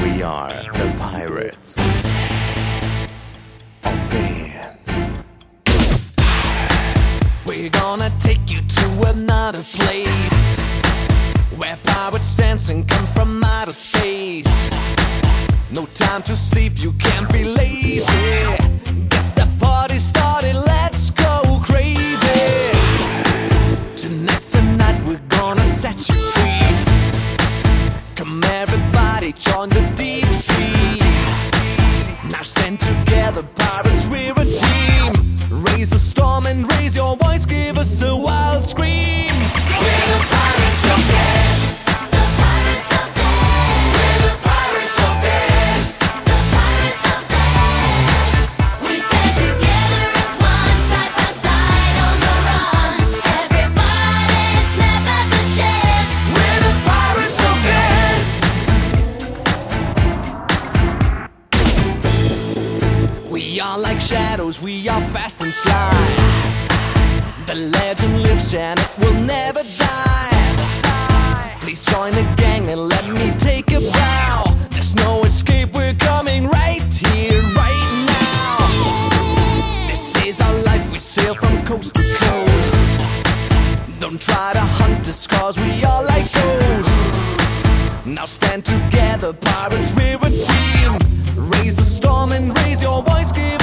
We are the pirates of dance. We're gonna take you to another place where pirates dance and come from outer space. No time to sleep, you can't be lazy. Everybody, join the deep sea. Now stand together, pirates, we're a team. Raise a storm and raise your voice, give us a wild We are like shadows, we are fast and sly. The legend lives and it will never die. Please join the gang and let me take a bow. There's no escape, we're coming right here, right now. This is our life, we sail from coast to coast. Don't try to hunt us, cause we are like ghosts. Now stand together, pirates, we're a team. Raise the storm and your voice give